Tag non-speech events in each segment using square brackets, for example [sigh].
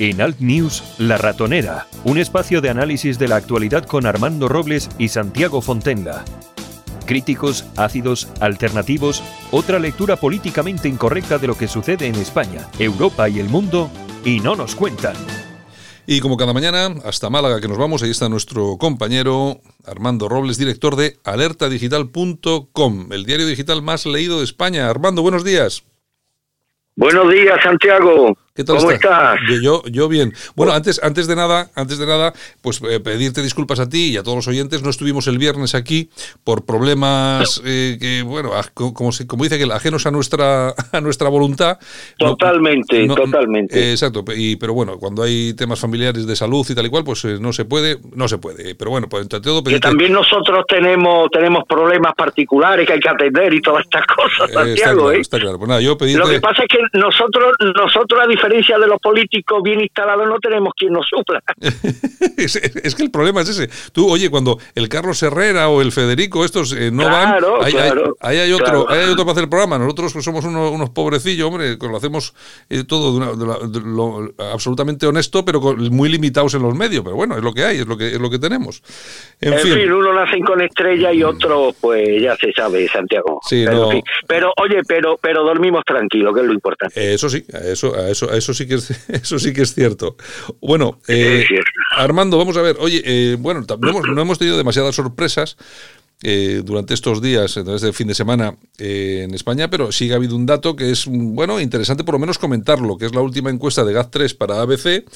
En Alt News, La Ratonera, un espacio de análisis de la actualidad con Armando Robles y Santiago Fontenla. Críticos, ácidos, alternativos, otra lectura políticamente incorrecta de lo que sucede en España, Europa y el mundo, y no nos cuentan. Y como cada mañana, hasta Málaga que nos vamos, ahí está nuestro compañero Armando Robles, director de alertadigital.com, el diario digital más leído de España. Armando, buenos días. Buenos días, Santiago. ¿Cómo estás? Yo, yo bien. Bueno, antes, antes de nada, antes de nada, pues eh, pedirte disculpas a ti y a todos los oyentes. No estuvimos el viernes aquí por problemas eh, que, bueno, como, como dice que ajenos a nuestra a nuestra voluntad. Totalmente, totalmente. exacto. Y, pero bueno, cuando hay temas familiares de salud y tal y cual, pues eh, no se puede, no se puede. Pero bueno, pues entre todo. Que también nosotros tenemos tenemos problemas particulares que hay que atender y todas estas cosas, Santiago. Está claro, Pues nada, yo Lo que pasa es que nosotros nosotros a diferencia de los políticos bien instalados, no tenemos quien nos supla. [laughs] es, que el problema es ese. Tú, oye, cuando el Carlos Herrera o el Federico, estos eh, no van, ahí, hay, otro, hay otro para hacer el programa. Nosotros pues, somos unos, pobrecillos, hombre, lo hacemos eh, todo de absolutamente honesto, pero muy limitados en los medios. Pero bueno, es lo que hay, es lo que, es lo que tenemos. En, fin. uno nacen con estrella y otro, pues ya se sabe, Santiago. Sí, pero, pero, oye, pero, pero dormimos tranquilo, que es lo importante. Eso sí, eso, eso, eso sí que es, [laughs] eso sí que es cierto. Bueno, eh, Armando, vamos a ver. Oye, eh, bueno, no hemos, tenido demasiadas sorpresas. Eh, durante estos días, desde el fin de semana en España, pero sí ha habido un dato que es, bueno, interesante por lo menos comentarlo, que es la última encuesta de GAT3 para ABC,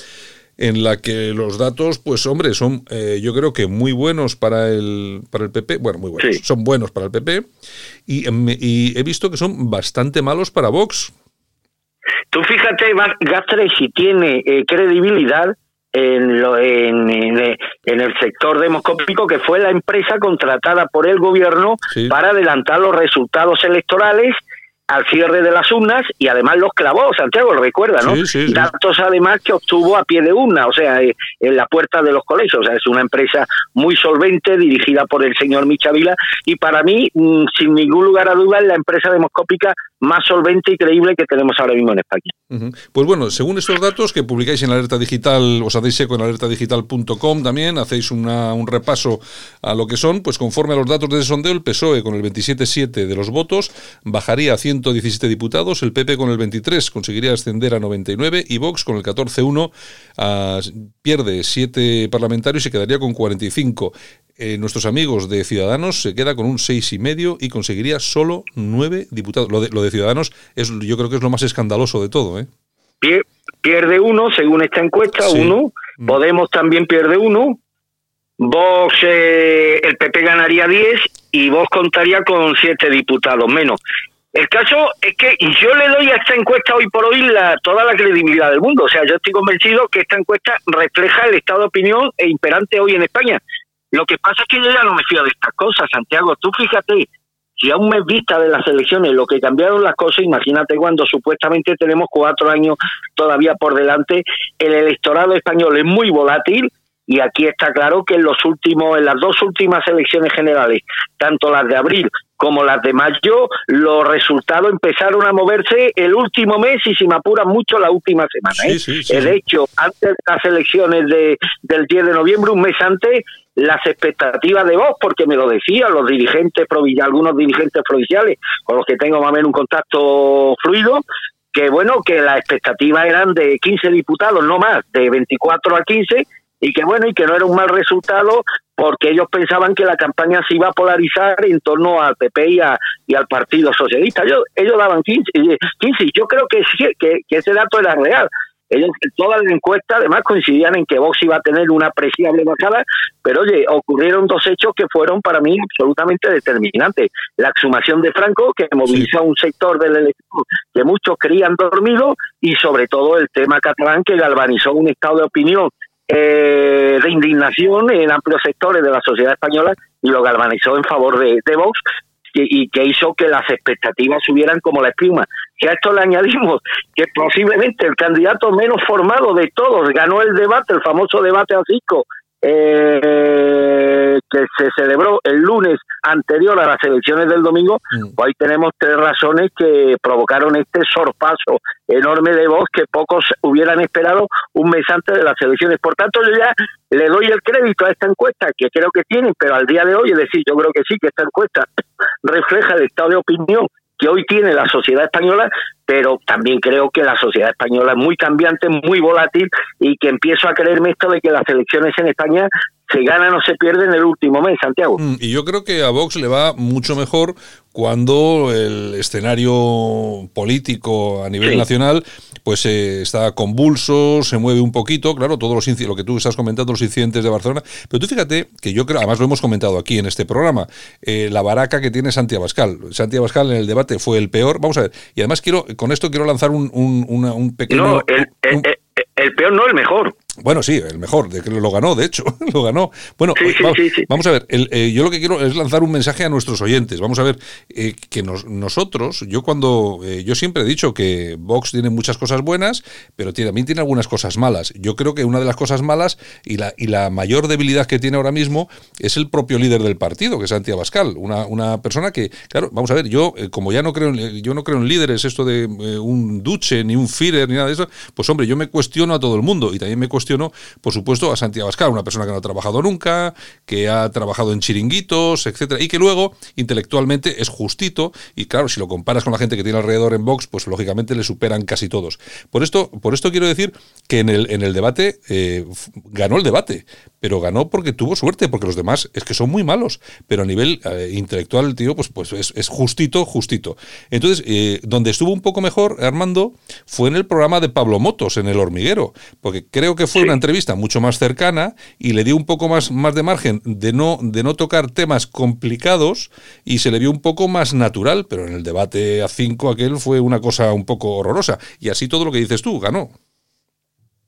en la que los datos, pues hombre, son yo creo que muy buenos para el, para el PP, bueno, muy buenos, son buenos para el PP, y, y he visto que son bastante malos para Vox. Tú fíjate, Gastre, si tiene eh, credibilidad en, lo, en, en, el sector demoscópico, que fue la empresa contratada por el gobierno para adelantar los resultados electorales al cierre de las urnas y además los clavó, Santiago, lo recuerda, ¿no? Datos además que obtuvo a pie de urna, o sea, eh, en la puerta de los colegios, o sea, es una empresa muy solvente, dirigida por el señor Michavila, y para mí, mm, sin ningún lugar a dudas, la empresa demoscópica más solvente y creíble que tenemos ahora mismo en España. Pues bueno, según estos datos que publicáis en Alerta Digital, os hacéis eco en alertadigital.com también, hacéis un repaso a lo que son, pues conforme a los datos de ese sondeo, el PSOE con el 27,7 de los votos bajaría a 117 diputados, el PP con el 23 conseguiría ascender a 99 y Vox con el 14,1 ah, pierde 7 parlamentarios y quedaría con 45. Eh, nuestros amigos de Ciudadanos se queda con un seis y medio y conseguiría solo nueve diputados. Lo de, lo de Ciudadanos es, yo creo que es lo más escandaloso de todo, ¿eh? Pierde uno, según esta encuesta, uno. Mm. Podemos también pierde uno. Vox, eh, el PP ganaría 10 y Vox contaría con siete diputados menos. El caso es que yo le doy a esta encuesta hoy por hoy la, toda la credibilidad del mundo. O sea, yo estoy convencido que esta encuesta refleja el estado de opinión e imperante hoy en España. Lo que pasa es que yo ya no me fío de estas cosas, Santiago. Tú fíjate, si a un mes vista de las elecciones lo que cambiaron las cosas, imagínate cuando supuestamente tenemos cuatro años todavía por delante, el electorado español es muy volátil y aquí está claro que en los últimos, en las dos últimas elecciones generales, tanto las de abril como las de mayo, los resultados empezaron a moverse el último mes y si me apuran mucho la última semana. ¿eh? De hecho, antes de las elecciones de, del 10 de noviembre, un mes antes, las expectativas de vos, porque me lo decían los dirigentes provinciales, algunos dirigentes provinciales con los que tengo más o menos un contacto fluido, que bueno, que las expectativas eran de 15 diputados, no más, de 24 a 15, y que bueno, y que no era un mal resultado porque ellos pensaban que la campaña se iba a polarizar en torno al PP y, y al Partido Socialista. Ellos, ellos daban 15, 15 yo creo que, que, que ese dato era real. Ellos, todas las encuestas además coincidían en que Vox iba a tener una apreciable bajada, pero oye, ocurrieron dos hechos que fueron para mí absolutamente determinantes. La exhumación de Franco, que movilizó a un sector del electorado que muchos creían dormido, y sobre todo el tema catalán, que galvanizó un estado de opinión eh, de indignación en amplios sectores de la sociedad española y lo galvanizó en favor de, de Vox y, que hizo que las expectativas subieran como la espuma. Si a esto le añadimos que posiblemente el candidato menos formado de todos ganó el debate, el famoso debate a cinco, eh, que, se celebró el lunes anterior a las elecciones del domingo, mm. pues ahí tenemos tres razones que provocaron este sorpaso enorme de voz que pocos hubieran esperado un mes antes de las elecciones. Por tanto, yo ya le doy el crédito a esta encuesta, que creo que tienen, pero al día de hoy, es decir, yo creo que sí, que esta encuesta refleja el estado de opinión que hoy tiene la sociedad española, pero también creo que la sociedad española es muy cambiante, muy volátil y que empiezo a creerme esto de que las elecciones en España se ganan o se pierden en el último mes, Santiago. Mm, y yo creo que a Vox le va mucho mejor cuando el escenario político a nivel nacional pues eh, está convulso, se mueve un poquito, claro, todos los lo que tú estás comentando, los incidentes de Barcelona, pero tú fíjate que yo creo, además lo hemos comentado aquí en este programa, eh, la baraca que tiene Santiago Abascal. Santiago Abascal en el debate fue el peor, vamos a ver, y además quiero, con esto quiero lanzar un, un, pequeño... No, el peor no, el mejor. Bueno, sí, el mejor, de que lo ganó, de hecho, [laughs] lo ganó. Bueno, vamos, a ver, eh, yo lo que quiero es lanzar un mensaje a nuestros oyentes. Vamos a ver, eh, que nosotros, yo cuando, eh, yo siempre he dicho que Vox tiene muchas cosas buenas, pero también tiene algunas cosas malas. Yo creo que una de las cosas malas y la, y la mayor debilidad que tiene ahora mismo es el propio líder del partido, que es Santiago Abascal, una, una persona que, claro, vamos a ver, yo como ya no creo, en, yo no creo en líderes, esto de un duche, ni un Führer, ni nada de eso, pues hombre, yo me cuestiono a todo el mundo y también me cuestiono por supuesto, a Santiago Abascal, una persona que no ha trabajado nunca, que ha trabajado en chiringuitos, etcétera, y que luego intelectualmente es justito, y claro, si lo comparas con la gente que tiene alrededor en Vox, pues lógicamente le superan casi todos. Por esto, por esto quiero decir que en el, en el debate eh, ganó el debate, pero ganó porque tuvo suerte, porque los demás es que son muy malos, pero a nivel eh, intelectual el tío pues, pues es, justito, justito. Entonces, eh, donde estuvo un poco mejor, Armando, fue en el programa de Pablo Motos, en El Hormiguero, porque creo que fue una entrevista mucho más cercana y le dio un poco más, más de margen de no, de no tocar temas complicados y se le vio un poco más natural, pero en el debate a cinco aquel fue una cosa un poco horrorosa. Y así todo lo que dices tú, ganó.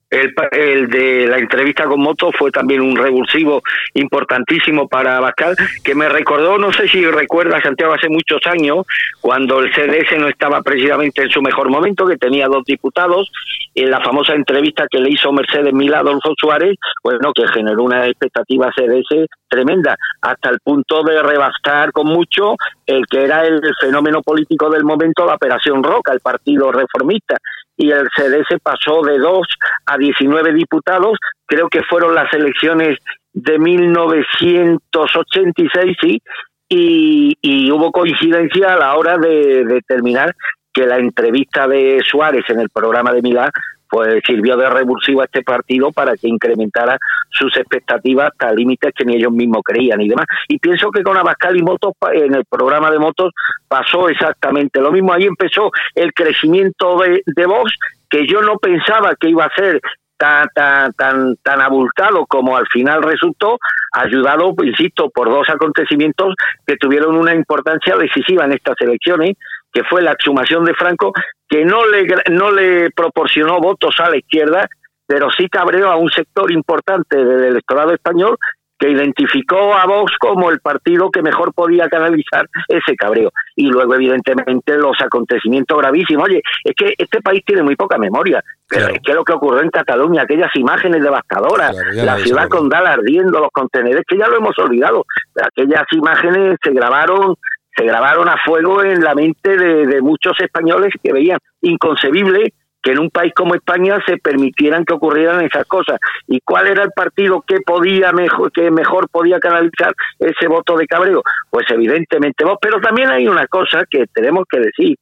El, el, de la entrevista con Moto fue también un revulsivo importantísimo para Bascal, que me recordó, no sé si recuerda Santiago, hace muchos años, cuando el CDS no estaba precisamente en su mejor momento, que tenía dos diputados, en la famosa entrevista que le hizo Mercedes Milá a Adolfo Suárez, bueno, que generó una expectativa CDS tremenda, hasta el punto de rebastar con mucho el que era el fenómeno político del momento, la Operación Roca, el Partido Reformista y el CDS pasó de 2 a 19 diputados, creo que fueron las elecciones de 1986, sí, y, y hubo coincidencia a la hora de determinar que la entrevista de Suárez en el programa de Milán pues sirvió de revulsivo a este partido para que incrementara sus expectativas hasta límites que ni ellos mismos creían y demás. Y pienso que con Abascal y Motos, en el programa de Motos, pasó exactamente lo mismo. Ahí empezó el crecimiento de, de Vox, que yo no pensaba que iba a ser tan, tan, tan, tan abultado como al final resultó, ayudado, insisto, por dos acontecimientos que tuvieron una importancia decisiva en estas elecciones, que fue la exhumación de Franco, que no le, no le proporcionó votos a la izquierda, pero sí cabreó a un sector importante del electorado español que identificó a Vox como el partido que mejor podía canalizar ese cabreo. Y luego, evidentemente, los acontecimientos gravísimos. Oye, es que este país tiene muy poca memoria, pero es que lo que ocurrió en Cataluña, aquellas imágenes devastadoras, la ciudad con Dal ardiendo, los contenedores, que ya lo hemos olvidado, aquellas imágenes se grabaron se grabaron a fuego en la mente de, muchos españoles que veían inconcebible que en un país como España se permitieran que ocurrieran esas cosas. ¿Y cuál era el partido que podía mejor, que mejor podía canalizar ese voto de cabreo? Pues evidentemente vos. Pero también hay una cosa que tenemos que decir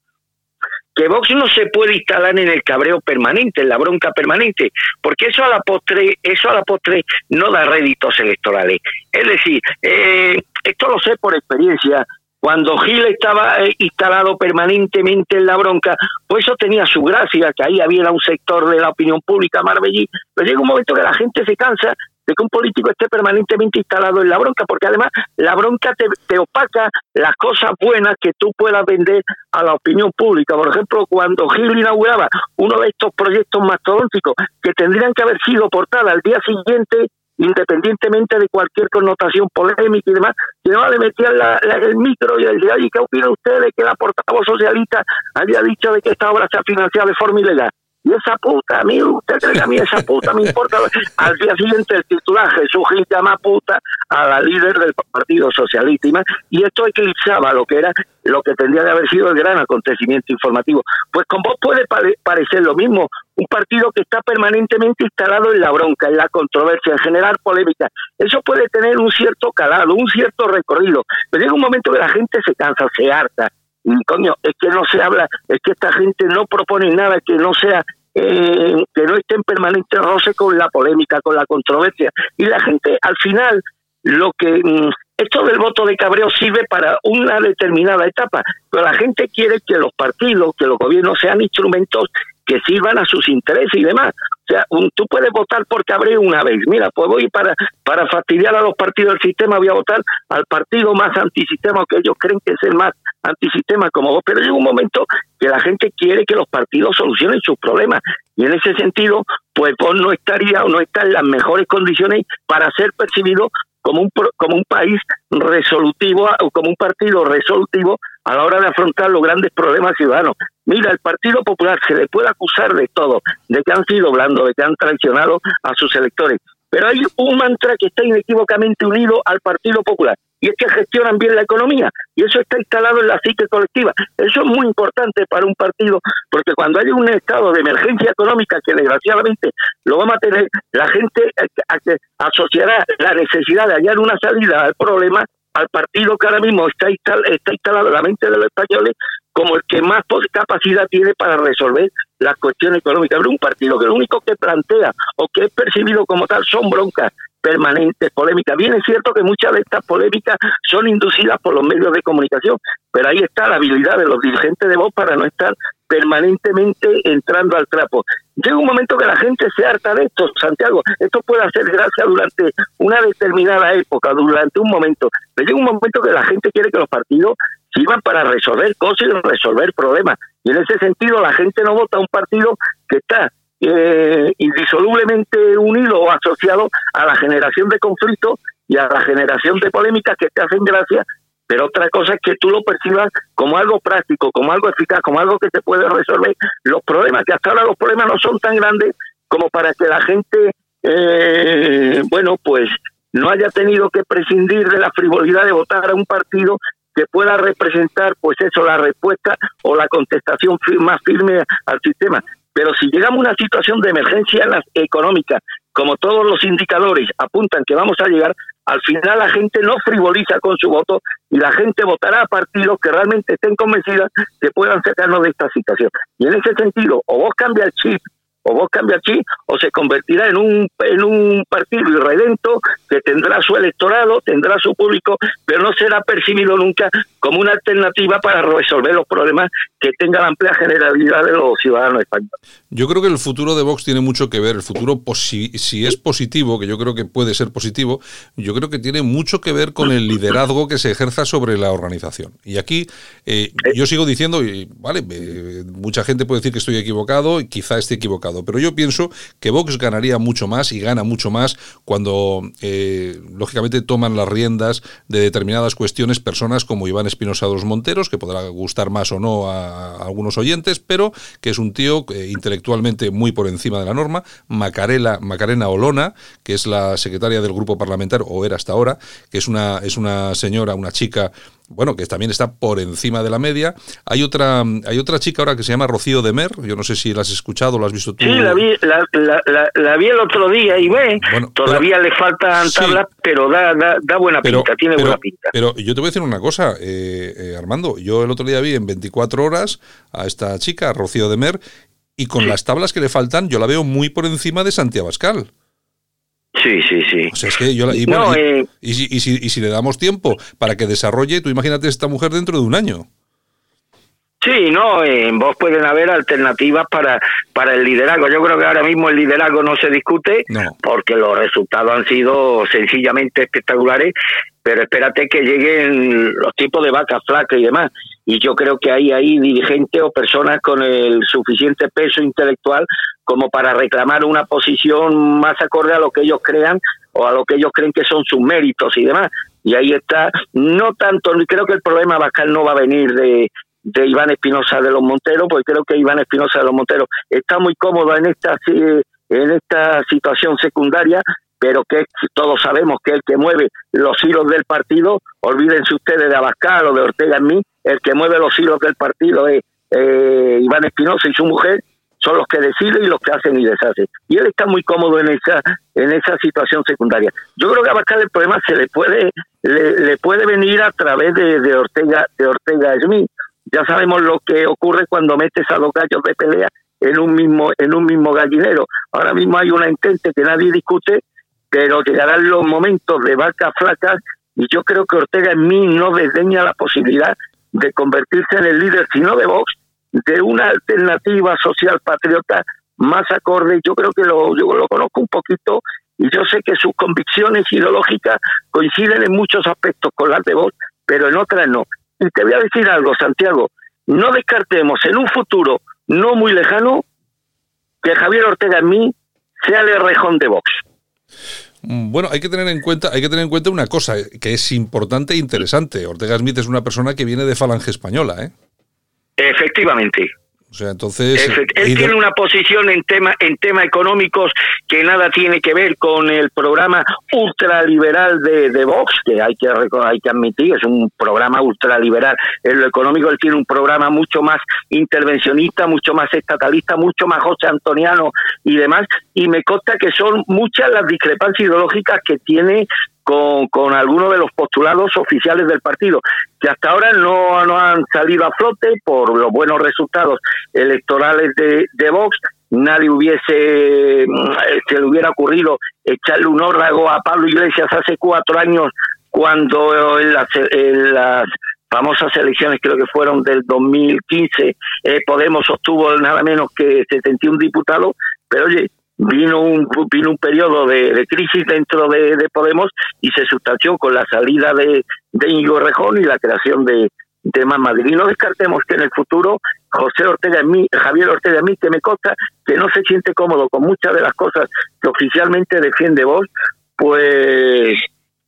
que Vox no se puede instalar en el cabreo permanente, en la bronca permanente, porque eso a la postre, eso a la postre no da réditos electorales. Es decir, eh, esto lo sé por experiencia, cuando Gil estaba eh, instalado permanentemente en la bronca, pues eso tenía su gracia, que ahí había un sector de la opinión pública marbellí, pero llega un momento que la gente se cansa de que un político esté permanentemente instalado en la bronca, porque además la bronca te, opaca las cosas buenas que tú puedas vender a la opinión pública. Por ejemplo, cuando Gil inauguraba uno de estos proyectos mastodónticos que tendrían que haber sido portada al día siguiente independientemente de cualquier connotación polémica y demás, que no le metían el micro y le decía, ¿qué opina usted de que la portavoz socialista había dicho de que esta obra se ha financiado de forma ilegal? Y esa puta, a mí, usted cree a mí esa puta me importa. Al día siguiente el titular, Jesús Gil llama puta a la líder del Partido Socialista. Y esto eclipsaba lo que era, lo que tendría de haber sido el gran acontecimiento informativo. Pues con vos puede parecer lo mismo, un partido que está permanentemente instalado en la bronca, en la controversia, en generar polémica. Eso puede tener un cierto calado, un cierto recorrido, pero llega un momento que la gente se cansa, se harta, y coño, es que no se habla, es que esta gente no propone nada que no sea, eh, que no esté en permanente roce con la polémica, con la controversia. Y la gente, al final, lo que mm, esto del voto de cabreo sirve para una determinada etapa, pero la gente quiere que los partidos, que los gobiernos sean instrumentos que sirvan a sus intereses y demás. O sea, tú puedes votar por cabreo una vez. Mira, pues voy para, para fastidiar a los partidos del sistema, voy a votar al partido más antisistema, que ellos creen que es el más antisistema como vos. Pero llega un momento que la gente quiere que los partidos solucionen sus problemas. Y en ese sentido, pues vos no estaría o no está en las mejores condiciones para ser percibido como un, como un país resolutivo como un partido resolutivo a la hora de afrontar los grandes problemas ciudadanos. Mira, el Partido Popular se le puede acusar de todo, de que han sido blandos, de que han traicionado a sus electores, pero hay un mantra que está inequívocamente unido al Partido Popular, y es que gestionan bien la economía, y eso está instalado en la psique colectiva. Eso es muy importante para un partido, porque cuando hay un estado de emergencia económica, que desgraciadamente lo vamos a tener, la gente asociará la necesidad de hallar una salida al problema al partido que ahora mismo está, está instalado en la mente de los españoles como el que más capacidad tiene para resolver las cuestiones económicas. Pero un partido que lo único que plantea o que es percibido como tal son broncas permanentes, polémicas. Bien es cierto que muchas de estas polémicas son inducidas por los medios de comunicación, pero ahí está la habilidad de los dirigentes de voz para no estar permanentemente entrando al trapo. Llega un momento que la gente se harta de esto, Santiago. Esto puede hacer gracia durante una determinada época, durante un momento. Pero llega un momento que la gente quiere que los partidos sirvan para resolver cosas y resolver problemas. Y en ese sentido la gente no vota a un partido que está eh, indisolublemente unido o asociado a la generación de conflictos y a la generación de polémicas que te hacen gracia pero otra cosa es que tú lo percibas como algo práctico, como algo eficaz, como algo que te puede resolver los problemas, que hasta ahora los problemas no son tan grandes como para que la gente, eh, bueno, pues no haya tenido que prescindir de la frivolidad de votar a un partido que pueda representar, pues eso, la respuesta o la contestación más firme al sistema. Pero si llegamos a una situación de emergencia económica, como todos los indicadores apuntan que vamos a llegar, al final la gente no frivoliza con su voto y la gente votará a partidos que realmente estén convencidas que puedan sacarnos de esta situación. Y en ese sentido, o vos cambia el chip o vos cambia aquí o se convertirá en un, en un partido irredento que tendrá su electorado, tendrá su público, pero no será percibido nunca como una alternativa para resolver los problemas que tenga la amplia generalidad de los ciudadanos españoles. Yo creo que el futuro de Vox tiene mucho que ver, el futuro, si es positivo, que yo creo que puede ser positivo, yo creo que tiene mucho que ver con el liderazgo que se ejerza sobre la organización. Y aquí eh, yo sigo diciendo, y vale, eh, mucha gente puede decir que estoy equivocado, y quizá esté equivocado pero yo pienso que Vox ganaría mucho más y gana mucho más cuando, eh, lógicamente, toman las riendas de determinadas cuestiones personas como Iván Espinosa de los Monteros, que podrá gustar más o no a, algunos oyentes, pero que es un tío eh, intelectualmente muy por encima de la norma, Macarela, Macarena Olona, que es la secretaria del grupo parlamentario, o era hasta ahora, que es una, es una señora, una chica bueno, que también está por encima de la media. Hay otra hay otra chica ahora que se llama Rocío de Mer, yo no sé si la has escuchado, la has visto tú. Sí, la vi, la, vi el otro día y ve, todavía le faltan tablas, pero da, da, buena pinta, tiene buena pinta. Pero yo te voy a decir una cosa, eh, eh, Armando, yo el otro día vi en 24 horas a esta chica, Rocío de Mer, y con las tablas que le faltan, yo la veo muy por encima de Santiago Abascal. Sí, sí, sí. O sea, es que yo y, eh, y, si, y, si, le damos tiempo para que desarrolle, tú imagínate esta mujer dentro de un año. Sí, no, en vos pueden haber alternativas para, para el liderazgo. Yo creo que ahora mismo el liderazgo no se discute porque los resultados han sido sencillamente espectaculares, pero espérate que lleguen los tipos de vacas flacas y demás. Y yo creo que hay ahí dirigentes o personas con el suficiente peso intelectual como para reclamar una posición más acorde a lo que ellos crean o a lo que ellos creen que son sus méritos y demás. Y ahí está, no tanto, creo que el problema Bascal no va a venir de, de Iván Espinosa de los Monteros, porque creo que Iván Espinosa de los Monteros está muy cómodo en esta en esta situación secundaria, pero que todos sabemos que el que mueve los hilos del partido, olvídense ustedes de Abascal o de Ortega en mí, el que mueve los hilos del partido es eh, Iván Espinosa y su mujer, son los que deciden y los que hacen y deshacen. Y él está muy cómodo en esa en esa situación secundaria. Yo creo que Abascal el problema se le puede le, puede venir a través de, de Ortega de Ortega Smith. Ya sabemos lo que ocurre cuando metes a los gallos de pelea en un mismo en un mismo gallinero. Ahora mismo hay una entente que nadie discute, pero llegarán los momentos de vacas flacas y yo creo que Ortega en mí no desdeña la posibilidad de convertirse en el líder, sino de Vox, de una alternativa social patriota más acorde. Yo creo que lo, yo lo conozco un poquito y yo sé que sus convicciones ideológicas coinciden en muchos aspectos con las de Vox, pero en otras no. Y te voy a decir algo, Santiago, no descartemos en un futuro no muy lejano que Javier Ortega en mí sea el rejón de Vox. Mm, bueno, hay que tener en cuenta, hay que tener en cuenta una cosa que es importante e interesante. Ortega Smith es una persona que viene de Falange española, ¿eh? Efectivamente. O sea, entonces él tiene una posición en tema en temas económicos que nada tiene que ver con el programa ultraliberal de, de Vox, que hay que hay que admitir es un programa ultraliberal en lo económico. Él tiene un programa mucho más intervencionista, mucho más estatalista, mucho más José Antoniano y demás. Y me consta que son muchas las discrepancias ideológicas que tiene con, con algunos de los postulados oficiales del partido, que hasta ahora no, no han salido a flote por los buenos resultados electorales de, de Vox. Nadie hubiese, mm, se le hubiera ocurrido echarle un órdago a Pablo Iglesias hace cuatro años cuando en las, en las famosas elecciones, creo que fueron del 2015, eh, Podemos obtuvo nada menos que 71 diputados, pero oye, vino un vino un periodo de, crisis dentro de, Podemos y se sustanció con la salida de, de Íñigo Rejón y la creación de, de Más Madrid. Y no descartemos que en el futuro José Ortega mí, Javier Ortega mí, que me consta que no se siente cómodo con muchas de las cosas que oficialmente defiende vos, pues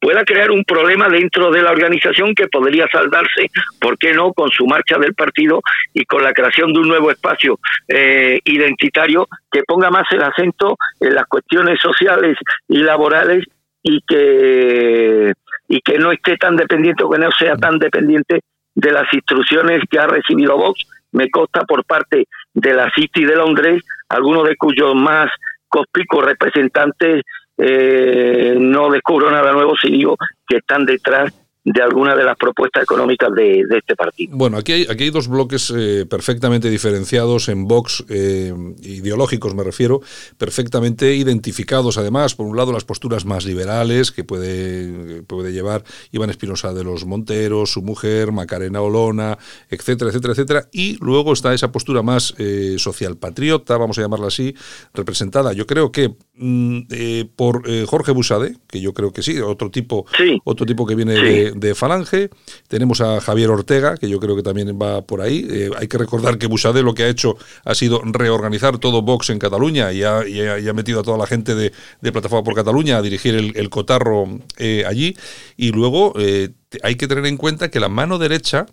pueda crear un problema dentro de la organización que podría saldarse, ¿por qué no?, con su marcha del partido y con la creación de un nuevo espacio eh, identitario que ponga más el acento en las cuestiones sociales y laborales y que y que no esté tan dependiente o que no sea tan dependiente de las instrucciones que ha recibido Vox, me consta por parte de la City de Londres, algunos de cuyos más conspicuos representantes eh, no descubro nada nuevo si digo que están detrás de alguna de las propuestas económicas de, este partido. Bueno, aquí hay, aquí hay dos bloques eh, perfectamente diferenciados en Vox, eh, ideológicos me refiero, perfectamente identificados además, por un lado las posturas más liberales que puede, puede llevar Iván Espinosa de los Monteros, su mujer, Macarena Olona, etcétera, etcétera, etcétera, y luego está esa postura más eh, social patriota, vamos a llamarla así, representada, yo creo que mm, por Jorge Busade, que yo creo que sí, otro tipo, otro tipo que viene de de Falange. Tenemos a Javier Ortega, que yo creo que también va por ahí. Eh, hay que recordar que Busade lo que ha hecho ha sido reorganizar todo Vox en Cataluña y ha, metido a toda la gente de, Plataforma por Cataluña a dirigir el, cotarro eh, allí. Y luego eh, hay que tener en cuenta que la mano derecha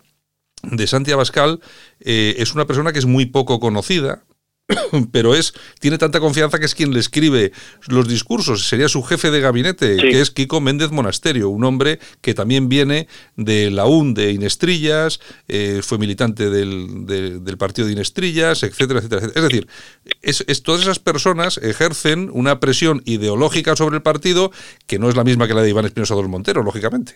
de Santi Abascal es una persona que es muy poco conocida, [coughs] pero es tiene tanta confianza que es quien le escribe los discursos. Sería su jefe de gabinete, que es Kiko Méndez Monasterio, un hombre que también viene de la UN de Inestrillas, eh, fue militante del, del, partido de Inestrillas, etcétera, etcétera, Es decir, es, todas esas personas ejercen una presión ideológica sobre el partido que no es la misma que la de Iván Espinosa dos Monteros, lógicamente.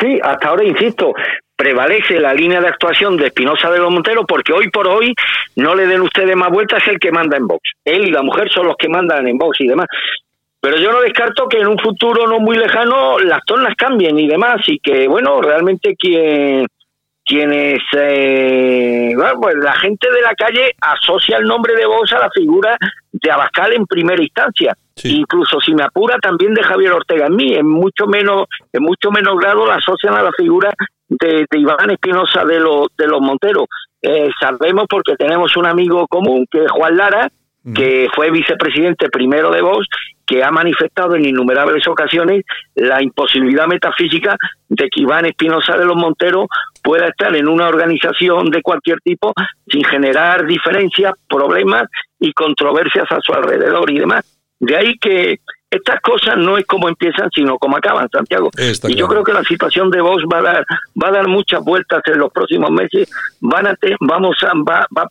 Sí, hasta ahora insisto, prevalece la línea de actuación de Espinosa de los Monteros porque hoy por hoy no le den ustedes más vueltas el que manda en Vox. Él y la mujer son los que mandan en Vox y demás. Pero yo no descarto que en un futuro no muy lejano las tornas cambien y demás y que, bueno, realmente quien quienes eh, bueno, pues la gente de la calle asocia el nombre de Vox a la figura de Abascal en primera instancia. Incluso si me apura también de Javier Ortega en mí, en mucho menos, en mucho menos grado la asocian a la figura de, Iván Espinosa de, los de los Monteros. Eh, sabemos porque tenemos un amigo común que es Juan Lara, que fue vicepresidente primero de Vox, que ha manifestado en innumerables ocasiones la imposibilidad metafísica de que Iván Espinosa de los Monteros pueda estar en una organización de cualquier tipo sin generar diferencias, problemas y controversias a su alrededor y demás. De ahí que estas cosas no es como empiezan, sino como acaban, Santiago. y yo creo que la situación de Vox va a dar, va a dar muchas vueltas en los próximos meses. Van a vamos a, va, va,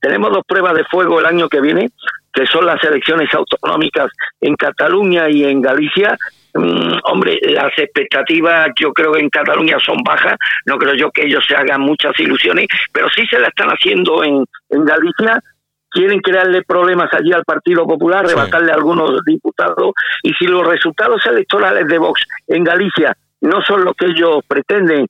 tenemos dos pruebas de fuego el año que viene, que son las elecciones autonómicas en Cataluña y en Galicia. Mm, hombre, las expectativas yo creo que en Cataluña son bajas, no creo yo que ellos se hagan muchas ilusiones, pero sí se la están haciendo en, en Galicia quieren crearle problemas allí al Partido Popular, rebatarle a algunos diputados, y si los resultados electorales de Vox en Galicia no son lo que ellos pretenden,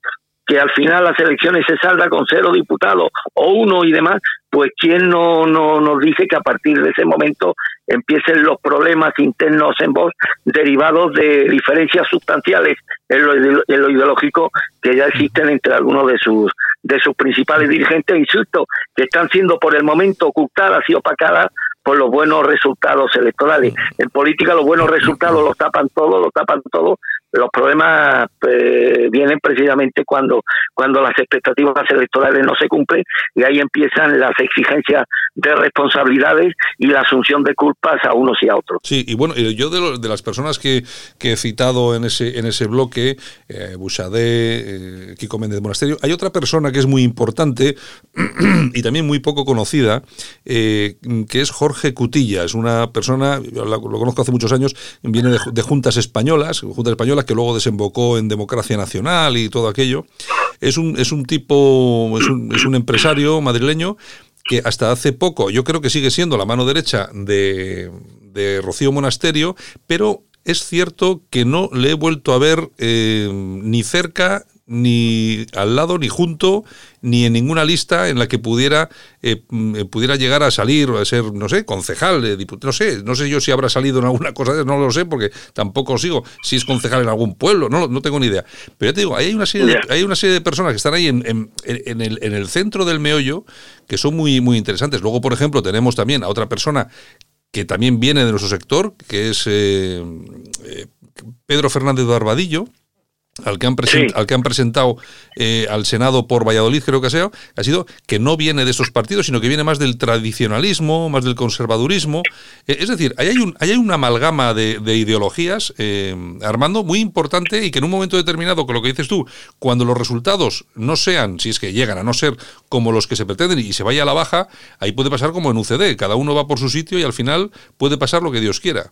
que al final las elecciones se salga con cero diputados o uno y demás, pues quién no, no nos dice que a partir de ese momento empiecen los problemas internos en Vox derivados de diferencias sustanciales en lo, en lo ideológico que ya existen entre algunos de sus de sus principales dirigentes, insisto, que están siendo por el momento ocultadas y opacadas por los buenos resultados electorales. En política los buenos resultados los tapan todo, los tapan todo. Los problemas eh, vienen precisamente cuando, cuando las expectativas electorales no se cumplen y ahí empiezan las exigencias de responsabilidades y la asunción de culpas a unos y a otros. Sí, y bueno, yo de, de las personas que, que, he citado en ese, en ese bloque, eh, Bouchardet, eh, Kiko Méndez de Monasterio, hay otra persona que es muy importante [clears throat] y también muy poco conocida, eh, que es Jorge Cutilla. Es una persona, lo conozco hace muchos años, viene de, juntas españolas, juntas españolas que luego desembocó en democracia nacional y todo aquello. Es un, es un tipo, es un, es un empresario madrileño que hasta hace poco yo creo que sigue siendo la mano derecha de, de Rocío Monasterio, pero es cierto que no le he vuelto a ver eh, ni cerca ni al lado, ni junto, ni en ninguna lista en la que pudiera, eh, mm, pudiera llegar a salir o a ser, no sé, concejal, de diputado, no sé, no sé yo si habrá salido en alguna cosa, no lo sé porque tampoco sigo si es concejal en algún pueblo, no, no tengo ni idea. Pero ya te digo, hay una serie de, hay una serie de personas que están ahí en, en, en, el, en el centro del meollo que son muy, muy interesantes. Luego, por ejemplo, tenemos también a otra persona que también viene de nuestro sector, que es eh, eh, Pedro Fernández de Arbadillo, al que han, al que han presentado eh, al Senado por Valladolid, creo que ha sido, ha sido que no viene de esos partidos, sino que viene más del tradicionalismo, más del conservadurismo. Eh, es decir, ahí hay, un, hay una amalgama de, ideologías, eh, Armando, muy importante y que en un momento determinado, con lo que dices tú, cuando los resultados no sean, si es que llegan a no ser como los que se pretenden y se vaya a la baja, ahí puede pasar como en UCD, cada uno va por su sitio y al final puede pasar lo que Dios quiera.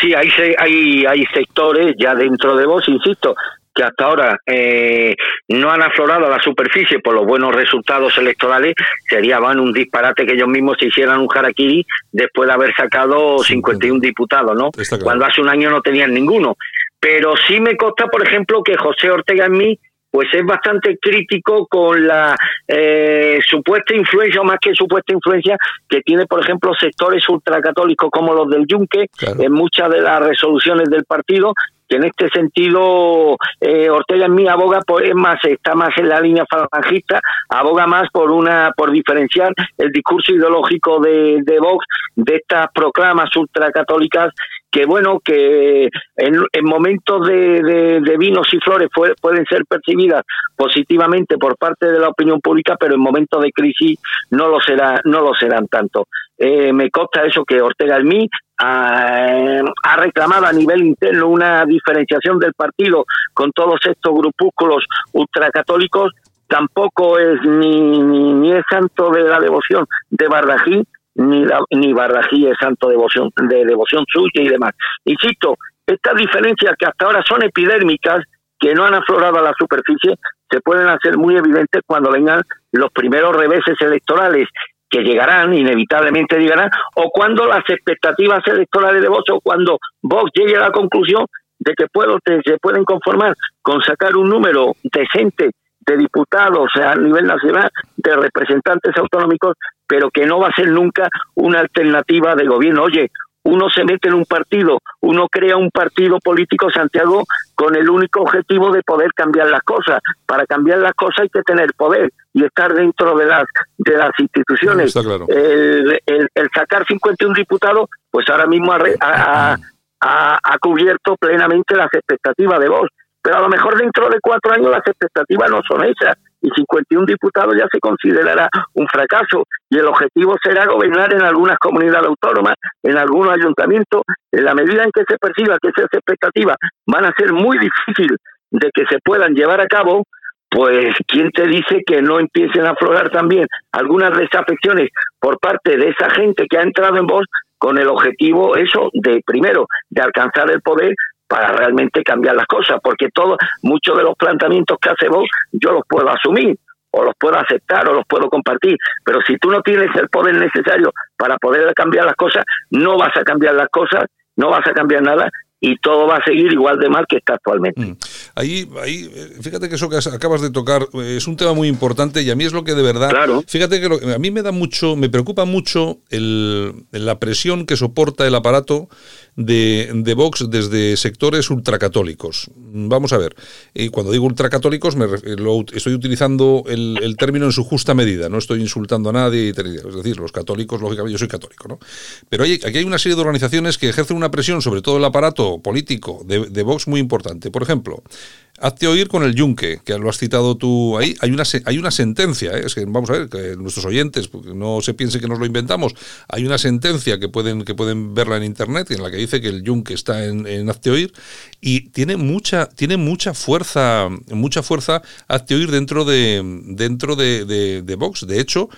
Sí, hay, hay, hay sectores ya dentro de vos, insisto, que hasta ahora eh, no han aflorado a la superficie por los buenos resultados electorales, sería van un disparate que ellos mismos se hicieran un harakiri después de haber sacado 51 diputados, ¿no? Cuando hace un año no tenían ninguno. Pero sí me consta, por ejemplo, que José Ortega en mí pues es bastante crítico con la eh, supuesta influencia, o más que supuesta influencia, que tiene, por ejemplo, sectores ultracatólicos como los del Yunque en muchas de las resoluciones del partido, que en este sentido eh, Ortega en mí aboga por es más está más en la línea falangista aboga más por una por diferenciar el discurso ideológico de, de Vox de estas proclamas ultracatólicas que bueno, que en, momentos de, vinos y flores pueden ser percibidas positivamente por parte de la opinión pública, pero en momentos de crisis no lo será, no lo serán tanto. Eh, me consta eso que Ortega el mí ha, ha, reclamado a nivel interno una diferenciación del partido con todos estos grupúsculos ultracatólicos. Tampoco es ni, ni, ni es santo de la devoción de Barrají, ni, ni Barrají es santo devoción, de devoción suya y demás. Insisto, estas diferencias que hasta ahora son epidérmicas, que no han aflorado a la superficie, se pueden hacer muy evidentes cuando vengan los primeros reveses electorales que llegarán, inevitablemente llegarán, o cuando las expectativas electorales de Vox, o cuando Vox llegue a la conclusión de que puedo, se pueden conformar con sacar un número decente de diputados a nivel nacional, de representantes autonómicos, pero que no va a ser nunca una alternativa de gobierno. Oye, uno se mete en un partido, uno crea un partido político, Santiago, con el único objetivo de poder cambiar las cosas. Para cambiar las cosas hay que tener poder y estar dentro de las de las instituciones. el, el, sacar 51 diputados, pues ahora mismo ha, ha, cubierto plenamente las expectativas de vos. Pero a lo mejor dentro de cuatro años las expectativas no son esas y 51 diputados ya se considerará un fracaso. Y el objetivo será gobernar en algunas comunidades autónomas, en algunos ayuntamientos, en la medida en que se perciba que esas expectativas van a ser muy difíciles de que se puedan llevar a cabo, pues ¿quién te dice que no empiecen a aflorar también algunas desafecciones por parte de esa gente que ha entrado en voz con el objetivo eso de primero de alcanzar el poder para realmente cambiar las cosas, porque todo, muchos de los planteamientos que hace vos, yo los puedo asumir, o los puedo aceptar, o los puedo compartir, pero si tú no tienes el poder necesario para poder cambiar las cosas, no vas a cambiar las cosas, no vas a cambiar nada, y todo va a seguir igual de mal que está actualmente. Mm. Ahí, ahí, fíjate que eso que acabas de tocar eh, es un tema muy importante y a mí es lo que de verdad. Claro. Fíjate que a mí me da mucho, me preocupa mucho el, la presión que soporta el aparato de, Vox desde sectores ultracatólicos. Vamos a ver, y cuando digo ultracatólicos me estoy utilizando el, el, término en su justa medida, no estoy insultando a nadie, es decir, los católicos, lógicamente yo soy católico, ¿no? Pero hay, aquí hay una serie de organizaciones que ejercen una presión sobre todo el aparato político de, de Vox muy importante. Por ejemplo, Hazte oír con el yunque, que lo has citado tú ahí. Hay una, hay una sentencia, ¿eh? es que vamos a ver, que nuestros oyentes, porque no se piense que nos lo inventamos, hay una sentencia que pueden, que pueden verla en internet en la que dice que el yunque está en, en Hazte oír y tiene mucha, tiene mucha fuerza, mucha fuerza Hazte oír dentro de, dentro de, Vox. De hecho,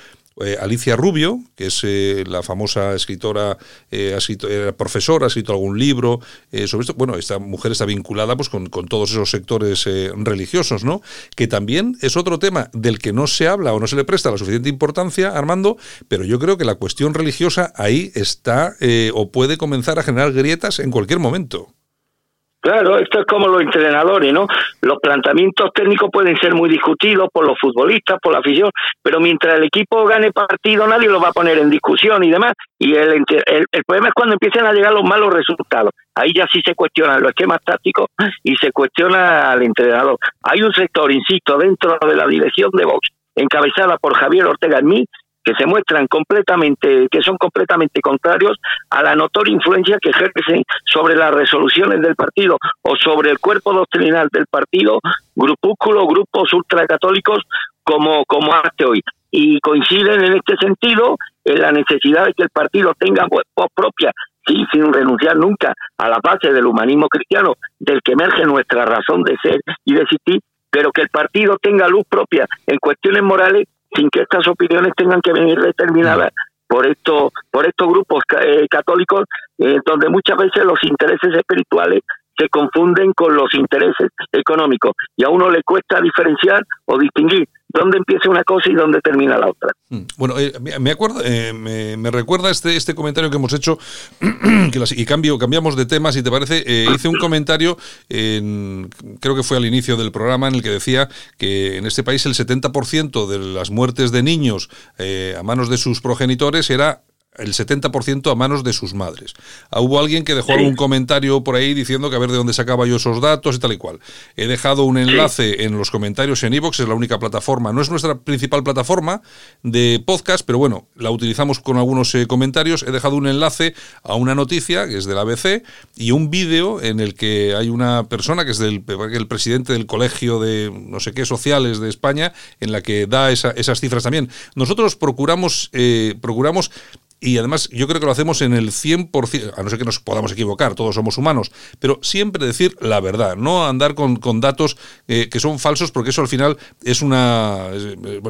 eh, Alicia Rubio, que es eh, la famosa escritora, eh, ha escrito, profesora, ha escrito algún libro sobre esto. Bueno, esta mujer está vinculada pues, con, con todos esos sectores religiosos, ¿no? Que también es otro tema del que no se habla o no se le presta la suficiente importancia, Armando, pero yo creo que la cuestión religiosa ahí está o puede comenzar a generar grietas en cualquier momento. Claro, esto es como los entrenadores, ¿no? Los planteamientos técnicos pueden ser muy discutidos por los futbolistas, por la afición, pero mientras el equipo gane partido nadie lo va a poner en discusión y demás. Y el, el, problema es cuando empiezan a llegar los malos resultados. Ahí ya sí se cuestionan los esquemas tácticos y se cuestiona al entrenador. Hay un sector, insisto, dentro de la dirección de Vox, encabezada por Javier Ortega en mí, que se muestran completamente, que son completamente contrarios a la notoria influencia que ejercen sobre las resoluciones del partido o sobre el cuerpo doctrinal del partido, grupúsculos, grupos ultracatólicos como, como hace hoy. Y coinciden en este sentido en la necesidad de que el partido tenga voz propia sí, sin renunciar nunca a la base del humanismo cristiano, del que emerge nuestra razón de ser y de existir, pero que el partido tenga luz propia en cuestiones morales sin que estas opiniones tengan que venir determinadas por estos por estos grupos eh, católicos eh, donde muchas veces los intereses espirituales se confunden con los intereses económicos y a uno le cuesta diferenciar o distinguir dónde empieza una cosa y dónde termina la otra. Mm. Bueno, eh, me acuerdo, eh, me, recuerda este, este comentario que hemos hecho [clears throat] y cambio, cambiamos de tema, si te parece. Eh, hice un comentario, en, creo que fue al inicio del programa, en el que decía que en este país el 70% de las muertes de niños a manos de sus progenitores era el 70% a manos de sus madres. Ah, hubo alguien que dejó algún comentario por ahí diciendo que a ver de dónde sacaba yo esos datos y tal y cual. He dejado un enlace en los comentarios en iVoox, es la única plataforma, no es nuestra principal plataforma de podcast, pero bueno, la utilizamos con algunos eh, comentarios. He dejado un enlace a una noticia que es del ABC y un vídeo en el que hay una persona que es del el presidente del colegio de no sé qué sociales de España en la que da esas cifras también. Nosotros procuramos, eh, procuramos y además yo creo que lo hacemos en el 100%, a no ser que nos podamos equivocar, todos somos humanos, pero siempre decir la verdad, no andar con, datos eh, que son falsos, porque eso al final es una...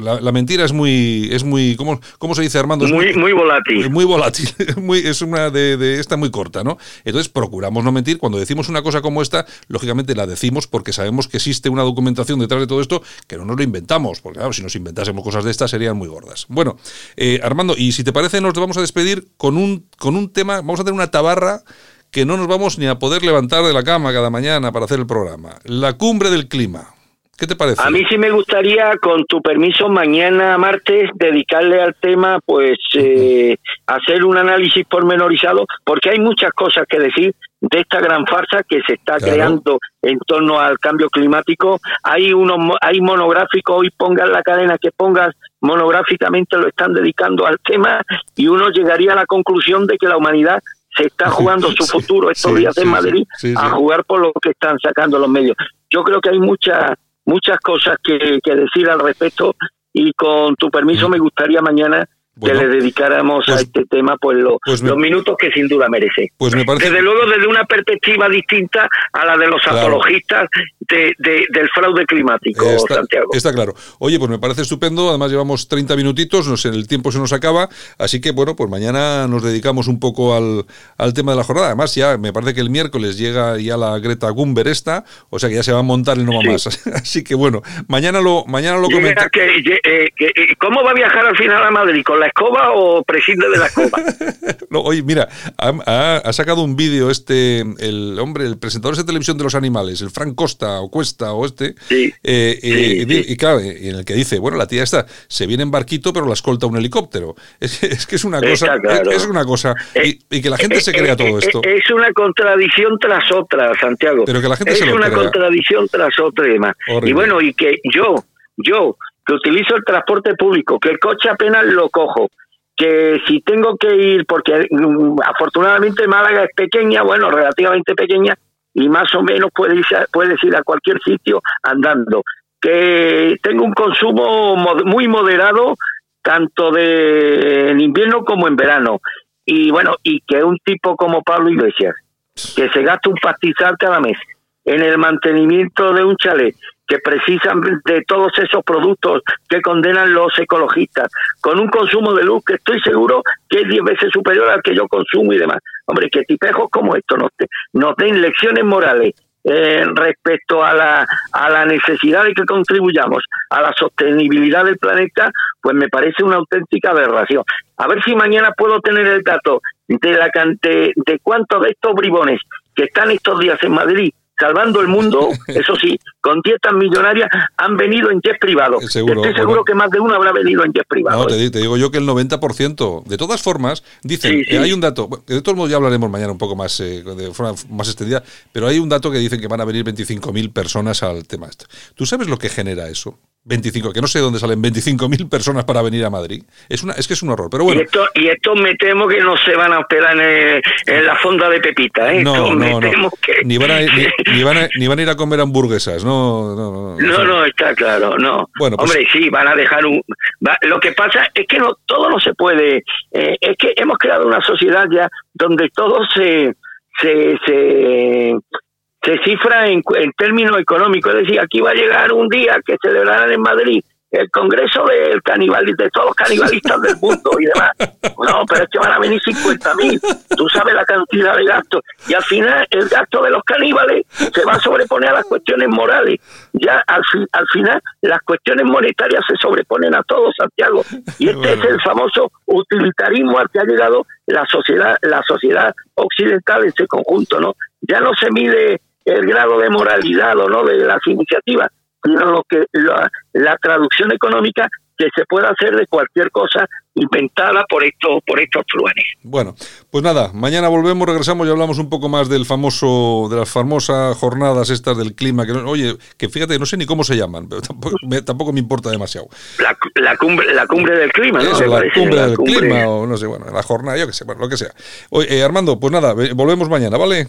La, mentira es muy... Es muy ¿cómo, cómo se dice Armando? muy, muy, volátil. Muy volátil, [laughs] muy, es una de, de, esta muy corta, ¿no? Entonces procuramos no mentir, cuando decimos una cosa como esta, lógicamente la decimos porque sabemos que existe una documentación detrás de todo esto que no nos lo inventamos, porque claro, si nos inventásemos cosas de estas serían muy gordas. Bueno, eh, Armando, y si te parece nos vamos a despedir con un, con un tema, vamos a tener una tabarra que no nos vamos ni a poder levantar de la cama cada mañana para hacer el programa. La cumbre del clima. ¿Qué te parece? A mí sí me gustaría, con tu permiso, mañana martes dedicarle al tema, pues, eh, hacer un análisis pormenorizado, porque hay muchas cosas que decir de esta gran farsa que se está creando en torno al cambio climático. Hay unos, hay monográficos, hoy pongas la cadena que pongas, monográficamente lo están dedicando al tema y uno llegaría a la conclusión de que la humanidad se está jugando su futuro estos días en Madrid a jugar por lo que están sacando los medios. Yo creo que hay muchas muchas cosas que, que decir al respecto y con tu permiso me gustaría mañana que le dedicáramos a pues este tema pues, pues los minutos que sin duda merece. Pues me parece... Desde luego desde una perspectiva distinta a la de los apologistas de, del fraude climático, está, Santiago. Está claro. Oye, pues me parece estupendo, además llevamos 30 minutitos, no sé, el tiempo se nos acaba, así que bueno, pues mañana nos dedicamos un poco al, al tema de la jornada. Además ya me parece que el miércoles llega ya la Greta Gumber esta, o sea que ya se va a montar el No Más. [laughs] así que bueno, mañana lo, mañana lo comentamos. Eh, eh, ¿Cómo va a viajar al final a Madrid? ¿Con la escoba o prescinde de la escoba? [laughs] no, oye, mira, ha, sacado un vídeo este, el hombre, el presentador de televisión de los animales, el Frank Costa o Cuesta o este, sí, eh, eh, y, claro, en el que dice, bueno, la tía esta se viene en barquito pero la escolta un helicóptero. [laughs] Es, que es una cosa, es, una cosa, y, que la gente se crea todo esto. Es una contradicción tras otra, Santiago. Pero que la gente es se lo una contradicción tras otra y demás. Y bueno, y que yo, yo, que utilizo el transporte público, que el coche apenas lo cojo, que si tengo que ir, porque mm, afortunadamente Málaga es pequeña, bueno, relativamente pequeña, y más o menos puedes ir, puedes ir a cualquier sitio andando, que tengo un consumo muy moderado, tanto de en invierno como en verano, y bueno, y que un tipo como Pablo Iglesias, que se gasta un pastizal cada mes en el mantenimiento de un chalet, que precisan de todos esos productos que condenan los ecologistas, con un consumo de luz que estoy seguro que es diez veces superior al que yo consumo y demás. Hombre, que tipejos como esto nos, nos den lecciones morales eh, respecto a la, a la necesidad de que contribuyamos a la sostenibilidad del planeta, pues me parece una auténtica aberración. A ver si mañana puedo tener el dato de, la, de, de cuántos de estos bribones que están estos días en Madrid salvando el mundo, [laughs] eso sí, con dietas millonarias, han venido en jet privado. Seguro, Estoy seguro que más de uno habrá venido en jet privado. No, te, digo yo que el 90%. De todas formas, dicen, que hay un dato, de todos modos ya hablaremos mañana un poco más, eh, de forma más extendida, pero hay un dato que dicen que van a venir 25.000 personas al tema este. ¿Tú sabes lo que genera eso? 25, que no sé dónde salen 25.000 personas para venir a Madrid. Es una es que es un horror, pero bueno. Y esto, me temo que no se van a hospedar en, la fonda de Pepita, ¿eh? No, no, no. Ni, van a, [laughs] ni, van a, ni van a ir a comer hamburguesas, no. No, no, no, está claro, no. Bueno, pues Hombre, sí, van a dejar un... lo que pasa es que no todo no se puede... Eh, es que hemos creado una sociedad ya donde todo se... se, se se cifra en, en términos económicos. Es decir, aquí va a llegar un día que celebrarán en Madrid el Congreso del canibalismo, de todos los canibalistas del mundo y demás. No, pero es que van a venir 50 mil. Tú sabes la cantidad de gastos. Y al final, el gasto de los caníbales se va a sobreponer a las cuestiones morales. Ya al, al final, las cuestiones monetarias se sobreponen a todo, Santiago. Y este es el famoso utilitarismo al que ha llegado la sociedad, la sociedad occidental en ese conjunto, ¿no? Ya no se mide el grado de moralidad o no de las iniciativas, sino lo que la, traducción económica que se pueda hacer de cualquier cosa inventada por estos por estos truanes. Bueno, pues nada, mañana volvemos, regresamos y hablamos un poco más del famoso de las famosas jornadas estas del clima que oye, que fíjate, no sé ni cómo se llaman, pero tampoco me, tampoco me importa demasiado. La, cumbre la cumbre del clima, ¿no? la cumbre del clima o no sé, bueno, la jornada, yo qué sé, bueno, lo que sea. Oye, eh, Armando, pues nada, volvemos mañana, ¿vale?